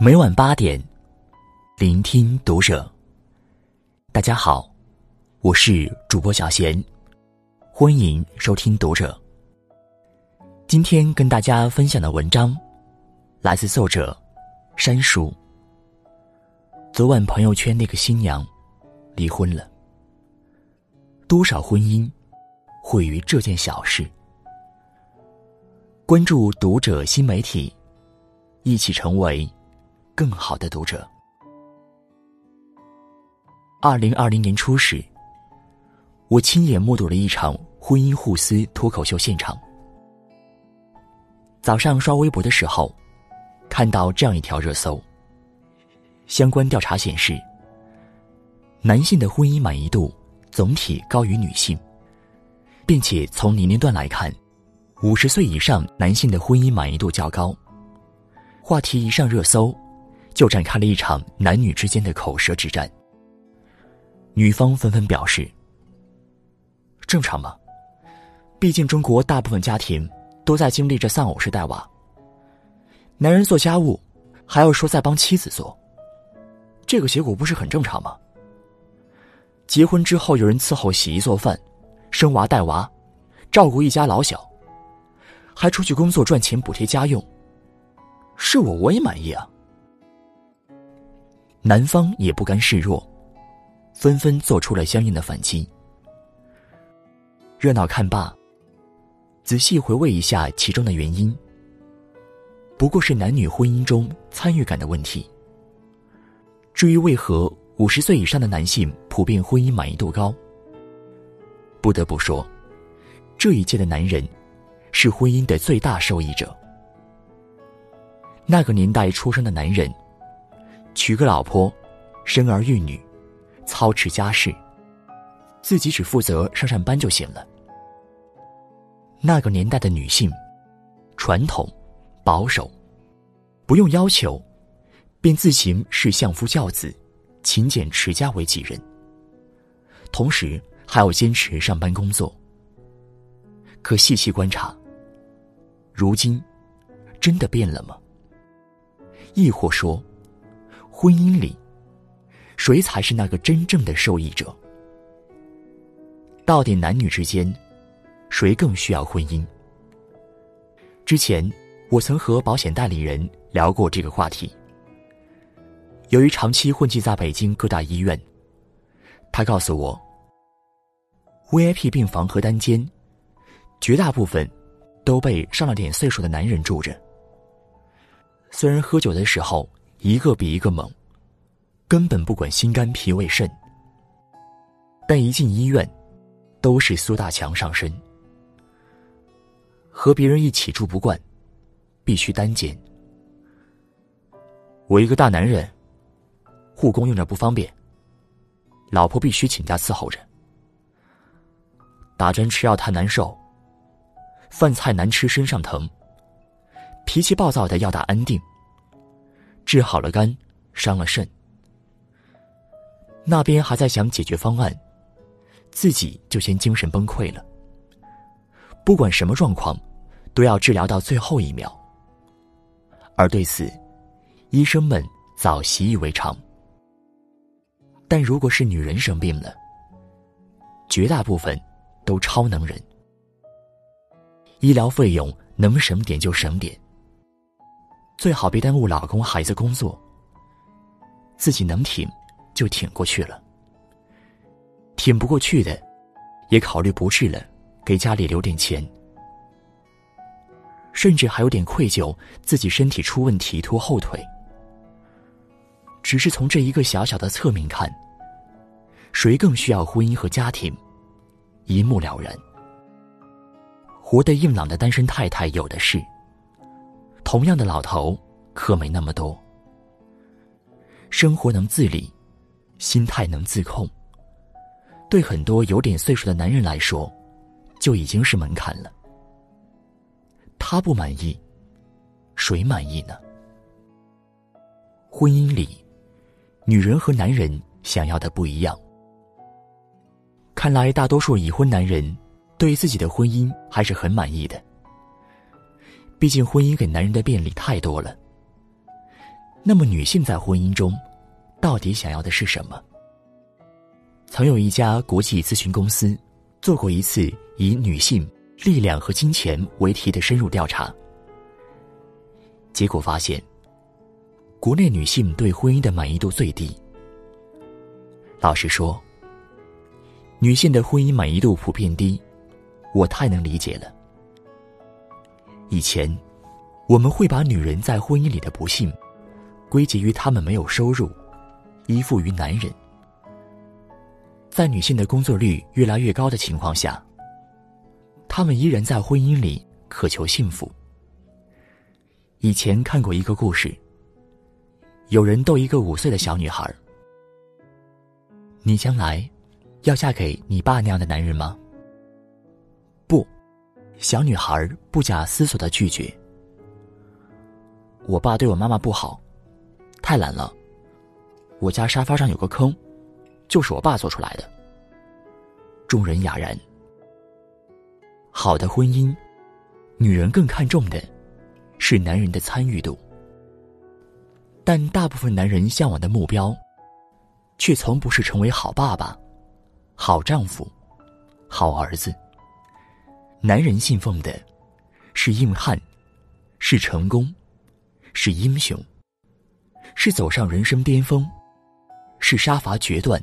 每晚八点，聆听读者。大家好，我是主播小贤，欢迎收听读者。今天跟大家分享的文章，来自作者山叔。昨晚朋友圈那个新娘离婚了，多少婚姻毁于这件小事？关注读者新媒体，一起成为。更好的读者。二零二零年初时，我亲眼目睹了一场婚姻互撕脱口秀现场。早上刷微博的时候，看到这样一条热搜。相关调查显示，男性的婚姻满意度总体高于女性，并且从年龄段来看，五十岁以上男性的婚姻满意度较高。话题一上热搜。就展开了一场男女之间的口舌之战。女方纷纷表示：“正常吗？毕竟中国大部分家庭都在经历着丧偶式带娃，男人做家务，还要说在帮妻子做，这个结果不是很正常吗？结婚之后有人伺候洗衣做饭、生娃带娃、照顾一家老小，还出去工作赚钱补贴家用，是我我也满意啊。”男方也不甘示弱，纷纷做出了相应的反击。热闹看罢，仔细回味一下其中的原因，不过是男女婚姻中参与感的问题。至于为何五十岁以上的男性普遍婚姻满意度高，不得不说，这一届的男人是婚姻的最大受益者。那个年代出生的男人。娶个老婆，生儿育女，操持家事，自己只负责上上班就行了。那个年代的女性，传统、保守，不用要求，便自行视相夫教子、勤俭持家为己任，同时还要坚持上班工作。可细细观察，如今真的变了吗？亦或说？婚姻里，谁才是那个真正的受益者？到底男女之间，谁更需要婚姻？之前我曾和保险代理人聊过这个话题。由于长期混迹在北京各大医院，他告诉我，VIP 病房和单间，绝大部分都被上了点岁数的男人住着。虽然喝酒的时候，一个比一个猛，根本不管心肝脾胃肾。但一进医院，都是苏大强上身。和别人一起住不惯，必须单间。我一个大男人，护工用着不方便，老婆必须请假伺候着。打针吃药太难受，饭菜难吃身上疼，脾气暴躁的要打安定。治好了肝，伤了肾。那边还在想解决方案，自己就先精神崩溃了。不管什么状况，都要治疗到最后一秒。而对此，医生们早习以为常。但如果是女人生病了，绝大部分都超能人，医疗费用能省点就省点。最好别耽误老公孩子工作，自己能挺就挺过去了。挺不过去的，也考虑不治了，给家里留点钱。甚至还有点愧疚，自己身体出问题拖后腿。只是从这一个小小的侧面看，谁更需要婚姻和家庭，一目了然。活得硬朗的单身太太有的是。同样的老头，可没那么多。生活能自理，心态能自控，对很多有点岁数的男人来说，就已经是门槛了。他不满意，谁满意呢？婚姻里，女人和男人想要的不一样。看来，大多数已婚男人对自己的婚姻还是很满意的。毕竟，婚姻给男人的便利太多了。那么，女性在婚姻中，到底想要的是什么？曾有一家国际咨询公司做过一次以“女性、力量和金钱”为题的深入调查，结果发现，国内女性对婚姻的满意度最低。老实说，女性的婚姻满意度普遍低，我太能理解了。以前，我们会把女人在婚姻里的不幸。归结于他们没有收入，依附于男人。在女性的工作率越来越高的情况下，他们依然在婚姻里渴求幸福。以前看过一个故事，有人逗一个五岁的小女孩：“你将来要嫁给你爸那样的男人吗？”小女孩不假思索的拒绝：“我爸对我妈妈不好。”太懒了，我家沙发上有个坑，就是我爸做出来的。众人哑然。好的婚姻，女人更看重的是男人的参与度，但大部分男人向往的目标，却从不是成为好爸爸、好丈夫、好儿子。男人信奉的是硬汉，是成功，是英雄。是走上人生巅峰，是杀伐决断，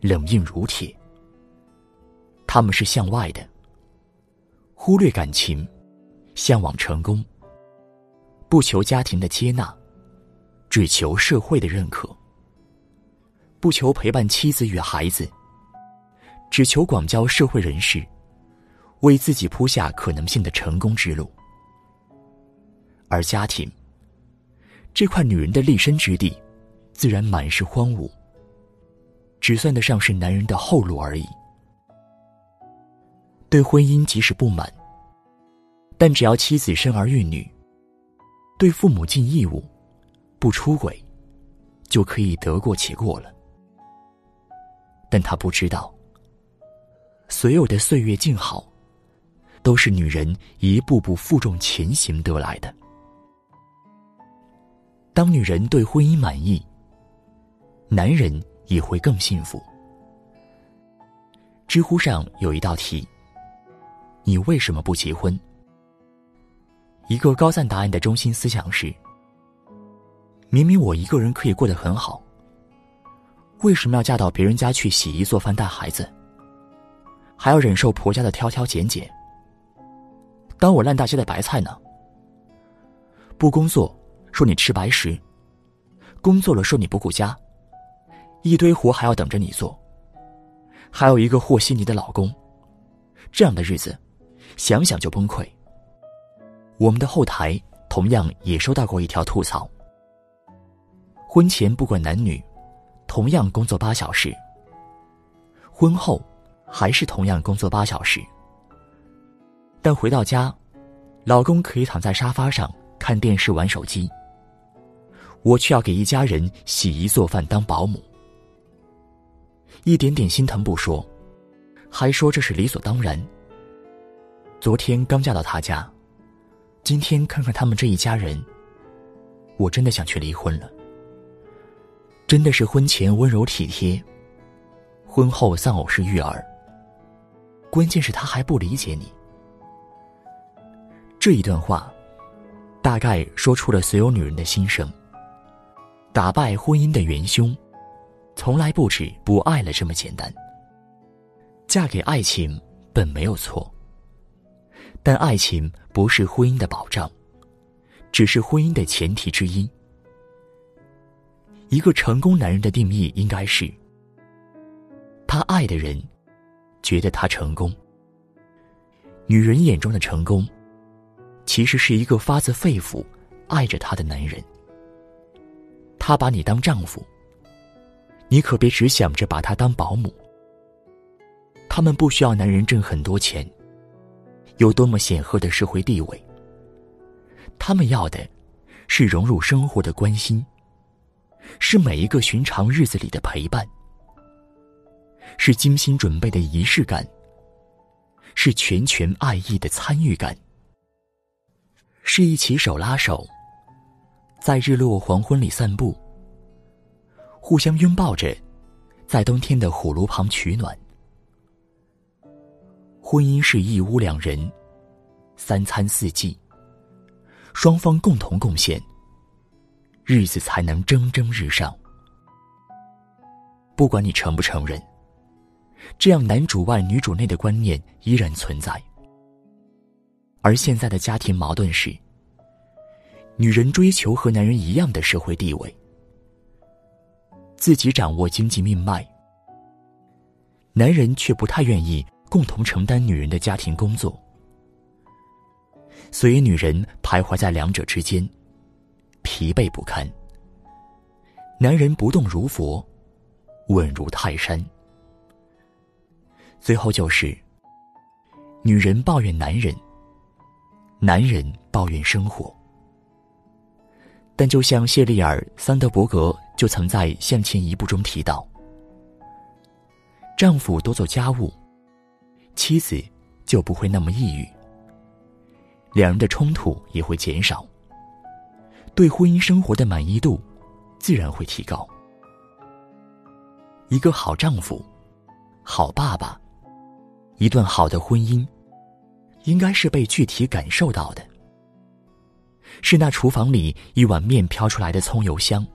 冷硬如铁。他们是向外的，忽略感情，向往成功，不求家庭的接纳，只求社会的认可。不求陪伴妻子与孩子，只求广交社会人士，为自己铺下可能性的成功之路。而家庭。这块女人的立身之地，自然满是荒芜，只算得上是男人的后路而已。对婚姻即使不满，但只要妻子生儿育女，对父母尽义务，不出轨，就可以得过且过了。但他不知道，所有的岁月静好，都是女人一步步负重前行得来的。当女人对婚姻满意，男人也会更幸福。知乎上有一道题：“你为什么不结婚？”一个高赞答案的中心思想是：明明我一个人可以过得很好，为什么要嫁到别人家去洗衣做饭带孩子，还要忍受婆家的挑挑拣拣？当我烂大街的白菜呢？不工作。说你吃白食，工作了说你不顾家，一堆活还要等着你做，还有一个和稀泥的老公，这样的日子，想想就崩溃。我们的后台同样也收到过一条吐槽：婚前不管男女，同样工作八小时；婚后还是同样工作八小时，但回到家，老公可以躺在沙发上看电视玩手机。我却要给一家人洗衣做饭当保姆，一点点心疼不说，还说这是理所当然。昨天刚嫁到他家，今天看看他们这一家人，我真的想去离婚了。真的是婚前温柔体贴，婚后丧偶式育儿。关键是他还不理解你。这一段话，大概说出了所有女人的心声。打败婚姻的元凶，从来不止不爱了这么简单。嫁给爱情本没有错，但爱情不是婚姻的保障，只是婚姻的前提之一。一个成功男人的定义应该是：他爱的人觉得他成功。女人眼中的成功，其实是一个发自肺腑爱着他的男人。他把你当丈夫，你可别只想着把他当保姆。他们不需要男人挣很多钱，有多么显赫的社会地位。他们要的，是融入生活的关心，是每一个寻常日子里的陪伴，是精心准备的仪式感，是全权爱意的参与感，是一起手拉手。在日落黄昏里散步，互相拥抱着，在冬天的火炉旁取暖。婚姻是一屋两人，三餐四季，双方共同贡献，日子才能蒸蒸日上。不管你承不承认，这样男主外女主内的观念依然存在。而现在的家庭矛盾是：女人追求和男人一样的社会地位，自己掌握经济命脉，男人却不太愿意共同承担女人的家庭工作，所以女人徘徊在两者之间，疲惫不堪。男人不动如佛。稳如泰山。最后就是，女人抱怨男人，男人抱怨生活。但就像谢丽尔·桑德伯格就曾在《向前一步》中提到，丈夫多做家务，妻子就不会那么抑郁，两人的冲突也会减少，对婚姻生活的满意度自然会提高。一个好丈夫，好爸爸，一段好的婚姻，应该是被具体感受到的。是那厨房里一碗面飘出来的葱油香，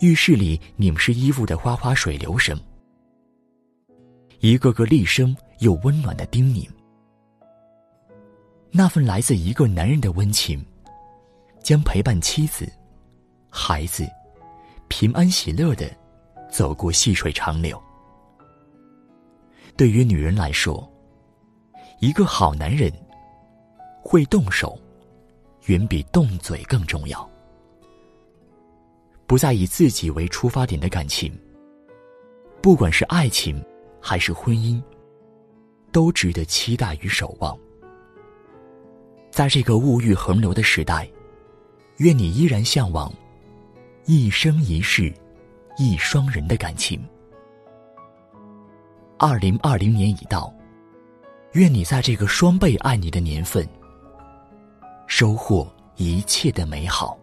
浴室里拧湿衣服的哗哗水流声，一个个厉声又温暖的叮咛。那份来自一个男人的温情，将陪伴妻子、孩子平安喜乐的。走过细水长流。对于女人来说，一个好男人会动手，远比动嘴更重要。不再以自己为出发点的感情，不管是爱情还是婚姻，都值得期待与守望。在这个物欲横流的时代，愿你依然向往一生一世。一双人的感情。二零二零年已到，愿你在这个双倍爱你的年份，收获一切的美好。